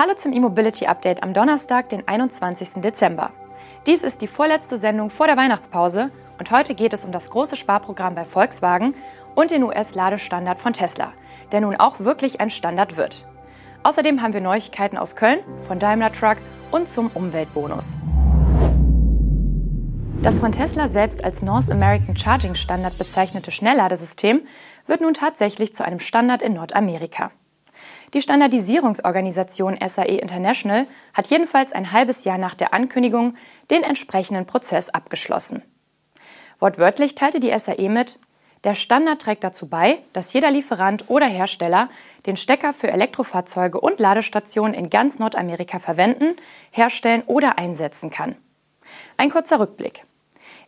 Hallo zum E-Mobility Update am Donnerstag, den 21. Dezember. Dies ist die vorletzte Sendung vor der Weihnachtspause und heute geht es um das große Sparprogramm bei Volkswagen und den US-Ladestandard von Tesla, der nun auch wirklich ein Standard wird. Außerdem haben wir Neuigkeiten aus Köln, von Daimler Truck und zum Umweltbonus. Das von Tesla selbst als North American Charging Standard bezeichnete Schnellladesystem wird nun tatsächlich zu einem Standard in Nordamerika. Die Standardisierungsorganisation SAE International hat jedenfalls ein halbes Jahr nach der Ankündigung den entsprechenden Prozess abgeschlossen. Wortwörtlich teilte die SAE mit, der Standard trägt dazu bei, dass jeder Lieferant oder Hersteller den Stecker für Elektrofahrzeuge und Ladestationen in ganz Nordamerika verwenden, herstellen oder einsetzen kann. Ein kurzer Rückblick.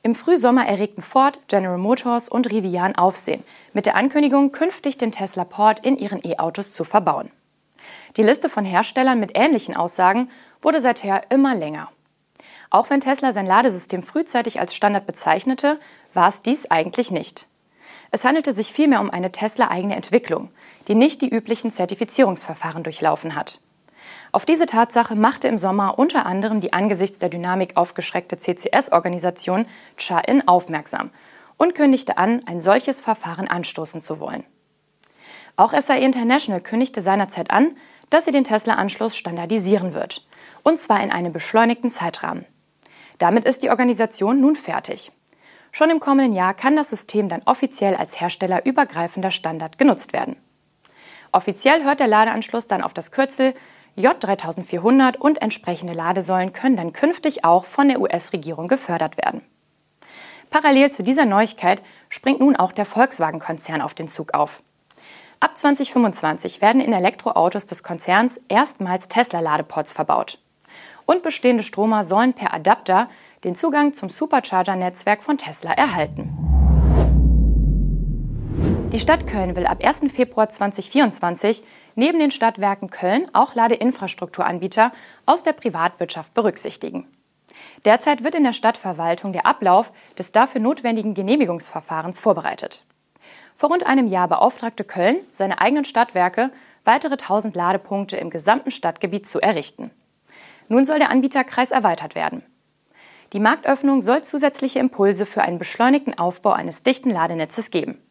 Im Frühsommer erregten Ford, General Motors und Rivian Aufsehen mit der Ankündigung, künftig den Tesla Port in ihren E-Autos zu verbauen. Die Liste von Herstellern mit ähnlichen Aussagen wurde seither immer länger. Auch wenn Tesla sein Ladesystem frühzeitig als Standard bezeichnete, war es dies eigentlich nicht. Es handelte sich vielmehr um eine Tesla-eigene Entwicklung, die nicht die üblichen Zertifizierungsverfahren durchlaufen hat. Auf diese Tatsache machte im Sommer unter anderem die angesichts der Dynamik aufgeschreckte CCS-Organisation CHA-IN aufmerksam und kündigte an, ein solches Verfahren anstoßen zu wollen. Auch SAE International kündigte seinerzeit an, dass sie den Tesla-Anschluss standardisieren wird, und zwar in einem beschleunigten Zeitrahmen. Damit ist die Organisation nun fertig. Schon im kommenden Jahr kann das System dann offiziell als herstellerübergreifender Standard genutzt werden. Offiziell hört der Ladeanschluss dann auf das Kürzel J3400 und entsprechende Ladesäulen können dann künftig auch von der US-Regierung gefördert werden. Parallel zu dieser Neuigkeit springt nun auch der Volkswagen-Konzern auf den Zug auf. Ab 2025 werden in Elektroautos des Konzerns erstmals Tesla-Ladeports verbaut. Und bestehende Stromer sollen per Adapter den Zugang zum Supercharger-Netzwerk von Tesla erhalten. Die Stadt Köln will ab 1. Februar 2024 neben den Stadtwerken Köln auch Ladeinfrastrukturanbieter aus der Privatwirtschaft berücksichtigen. Derzeit wird in der Stadtverwaltung der Ablauf des dafür notwendigen Genehmigungsverfahrens vorbereitet. Vor rund einem Jahr beauftragte Köln seine eigenen Stadtwerke, weitere 1000 Ladepunkte im gesamten Stadtgebiet zu errichten. Nun soll der Anbieterkreis erweitert werden. Die Marktöffnung soll zusätzliche Impulse für einen beschleunigten Aufbau eines dichten Ladenetzes geben.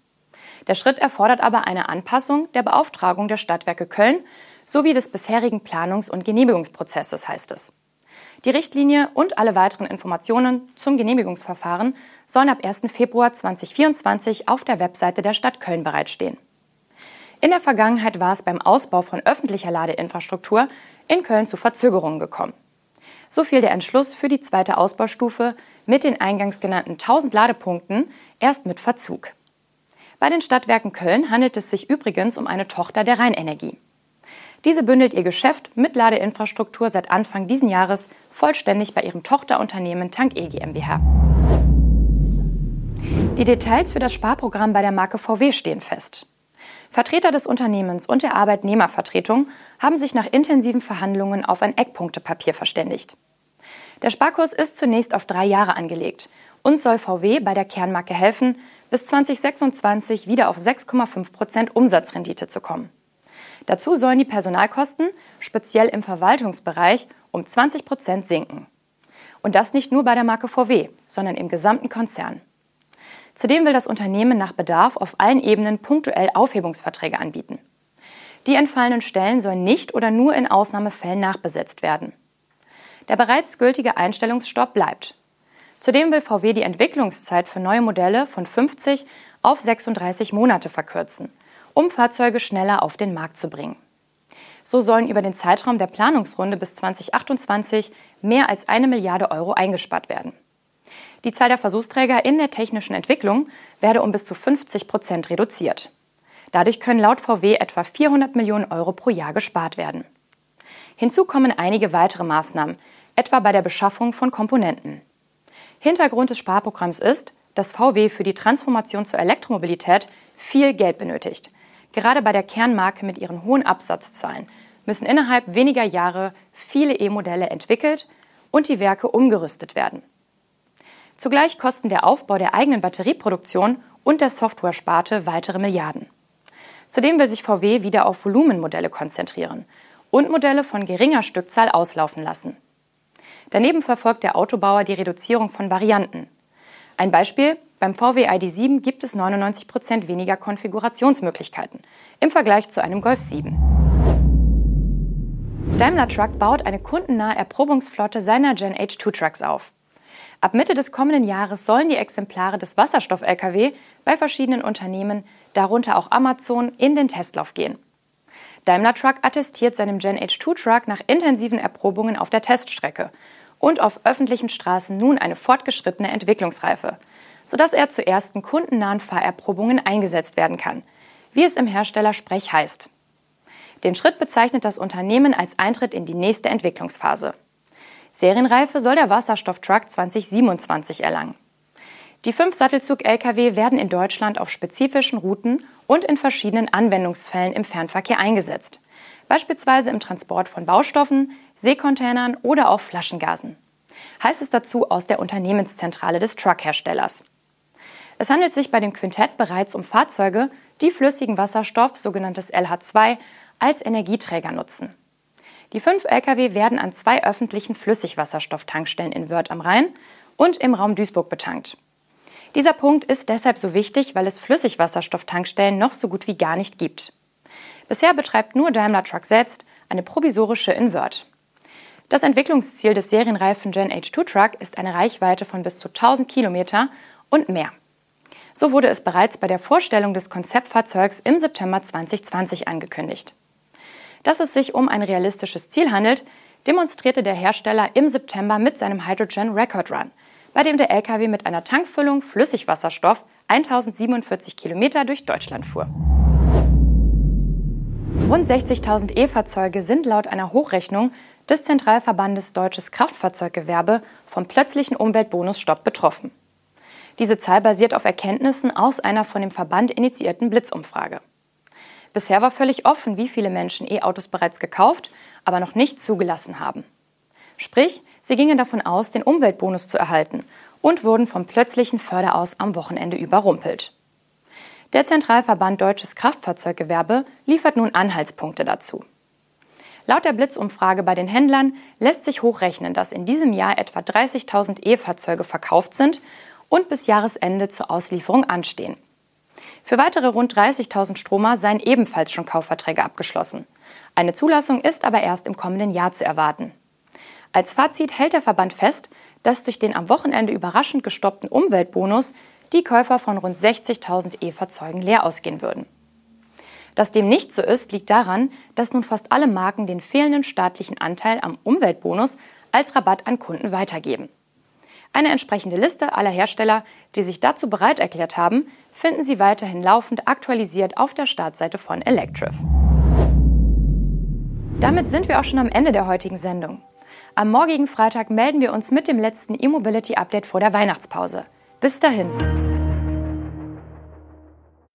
Der Schritt erfordert aber eine Anpassung der Beauftragung der Stadtwerke Köln sowie des bisherigen Planungs- und Genehmigungsprozesses, heißt es. Die Richtlinie und alle weiteren Informationen zum Genehmigungsverfahren sollen ab 1. Februar 2024 auf der Webseite der Stadt Köln bereitstehen. In der Vergangenheit war es beim Ausbau von öffentlicher Ladeinfrastruktur in Köln zu Verzögerungen gekommen. So fiel der Entschluss für die zweite Ausbaustufe mit den eingangs genannten 1000 Ladepunkten erst mit Verzug. Bei den Stadtwerken Köln handelt es sich übrigens um eine Tochter der Rheinenergie. Diese bündelt ihr Geschäft mit Ladeinfrastruktur seit Anfang diesen Jahres vollständig bei ihrem Tochterunternehmen Tank E GmbH. Die Details für das Sparprogramm bei der Marke VW stehen fest. Vertreter des Unternehmens und der Arbeitnehmervertretung haben sich nach intensiven Verhandlungen auf ein Eckpunktepapier verständigt. Der Sparkurs ist zunächst auf drei Jahre angelegt und soll VW bei der Kernmarke helfen, bis 2026 wieder auf 6,5 Prozent Umsatzrendite zu kommen. Dazu sollen die Personalkosten, speziell im Verwaltungsbereich, um 20 Prozent sinken. Und das nicht nur bei der Marke VW, sondern im gesamten Konzern. Zudem will das Unternehmen nach Bedarf auf allen Ebenen punktuell Aufhebungsverträge anbieten. Die entfallenen Stellen sollen nicht oder nur in Ausnahmefällen nachbesetzt werden. Der bereits gültige Einstellungsstopp bleibt. Zudem will VW die Entwicklungszeit für neue Modelle von 50 auf 36 Monate verkürzen, um Fahrzeuge schneller auf den Markt zu bringen. So sollen über den Zeitraum der Planungsrunde bis 2028 mehr als eine Milliarde Euro eingespart werden. Die Zahl der Versuchsträger in der technischen Entwicklung werde um bis zu 50 Prozent reduziert. Dadurch können laut VW etwa 400 Millionen Euro pro Jahr gespart werden. Hinzu kommen einige weitere Maßnahmen, etwa bei der Beschaffung von Komponenten. Hintergrund des Sparprogramms ist, dass VW für die Transformation zur Elektromobilität viel Geld benötigt. Gerade bei der Kernmarke mit ihren hohen Absatzzahlen müssen innerhalb weniger Jahre viele E-Modelle entwickelt und die Werke umgerüstet werden. Zugleich kosten der Aufbau der eigenen Batterieproduktion und der Software-Sparte weitere Milliarden. Zudem will sich VW wieder auf Volumenmodelle konzentrieren und Modelle von geringer Stückzahl auslaufen lassen. Daneben verfolgt der Autobauer die Reduzierung von Varianten. Ein Beispiel, beim VW ID7 gibt es 99 Prozent weniger Konfigurationsmöglichkeiten im Vergleich zu einem Golf 7. Daimler Truck baut eine kundennahe Erprobungsflotte seiner Gen H2 Trucks auf. Ab Mitte des kommenden Jahres sollen die Exemplare des Wasserstoff-Lkw bei verschiedenen Unternehmen, darunter auch Amazon, in den Testlauf gehen. Daimler Truck attestiert seinem Gen H2 Truck nach intensiven Erprobungen auf der Teststrecke und auf öffentlichen Straßen nun eine fortgeschrittene Entwicklungsreife, sodass er zu ersten kundennahen Fahrerprobungen eingesetzt werden kann, wie es im Herstellersprech heißt. Den Schritt bezeichnet das Unternehmen als Eintritt in die nächste Entwicklungsphase. Serienreife soll der Wasserstofftruck 2027 erlangen. Die fünf Sattelzug-Lkw werden in Deutschland auf spezifischen Routen und in verschiedenen Anwendungsfällen im Fernverkehr eingesetzt, beispielsweise im Transport von Baustoffen, Seekontainern oder auch Flaschengasen. Heißt es dazu aus der Unternehmenszentrale des Truckherstellers. Es handelt sich bei dem Quintett bereits um Fahrzeuge, die flüssigen Wasserstoff, sogenanntes LH2, als Energieträger nutzen. Die fünf Lkw werden an zwei öffentlichen Flüssigwasserstofftankstellen in Wörth am Rhein und im Raum Duisburg betankt. Dieser Punkt ist deshalb so wichtig, weil es Flüssigwasserstofftankstellen noch so gut wie gar nicht gibt. Bisher betreibt nur Daimler Truck selbst eine provisorische in Wörth. Das Entwicklungsziel des serienreifen Gen H2 Truck ist eine Reichweite von bis zu 1000 Kilometer und mehr. So wurde es bereits bei der Vorstellung des Konzeptfahrzeugs im September 2020 angekündigt. Dass es sich um ein realistisches Ziel handelt, demonstrierte der Hersteller im September mit seinem Hydrogen Record Run, bei dem der LKW mit einer Tankfüllung Flüssigwasserstoff 1047 Kilometer durch Deutschland fuhr. Rund 60.000 E-Fahrzeuge sind laut einer Hochrechnung des Zentralverbandes Deutsches Kraftfahrzeuggewerbe vom plötzlichen Umweltbonusstopp betroffen. Diese Zahl basiert auf Erkenntnissen aus einer von dem Verband initiierten Blitzumfrage. Bisher war völlig offen, wie viele Menschen E-Autos bereits gekauft, aber noch nicht zugelassen haben. Sprich, sie gingen davon aus, den Umweltbonus zu erhalten und wurden vom plötzlichen Förderaus am Wochenende überrumpelt. Der Zentralverband Deutsches Kraftfahrzeuggewerbe liefert nun Anhaltspunkte dazu. Laut der Blitzumfrage bei den Händlern lässt sich hochrechnen, dass in diesem Jahr etwa 30.000 E-Fahrzeuge verkauft sind und bis Jahresende zur Auslieferung anstehen. Für weitere rund 30.000 Stromer seien ebenfalls schon Kaufverträge abgeschlossen. Eine Zulassung ist aber erst im kommenden Jahr zu erwarten. Als Fazit hält der Verband fest, dass durch den am Wochenende überraschend gestoppten Umweltbonus die Käufer von rund 60.000 E-Fahrzeugen leer ausgehen würden. Dass dem nicht so ist, liegt daran, dass nun fast alle Marken den fehlenden staatlichen Anteil am Umweltbonus als Rabatt an Kunden weitergeben. Eine entsprechende Liste aller Hersteller, die sich dazu bereit erklärt haben, finden Sie weiterhin laufend aktualisiert auf der Startseite von Electrif. Damit sind wir auch schon am Ende der heutigen Sendung. Am morgigen Freitag melden wir uns mit dem letzten E-Mobility-Update vor der Weihnachtspause. Bis dahin.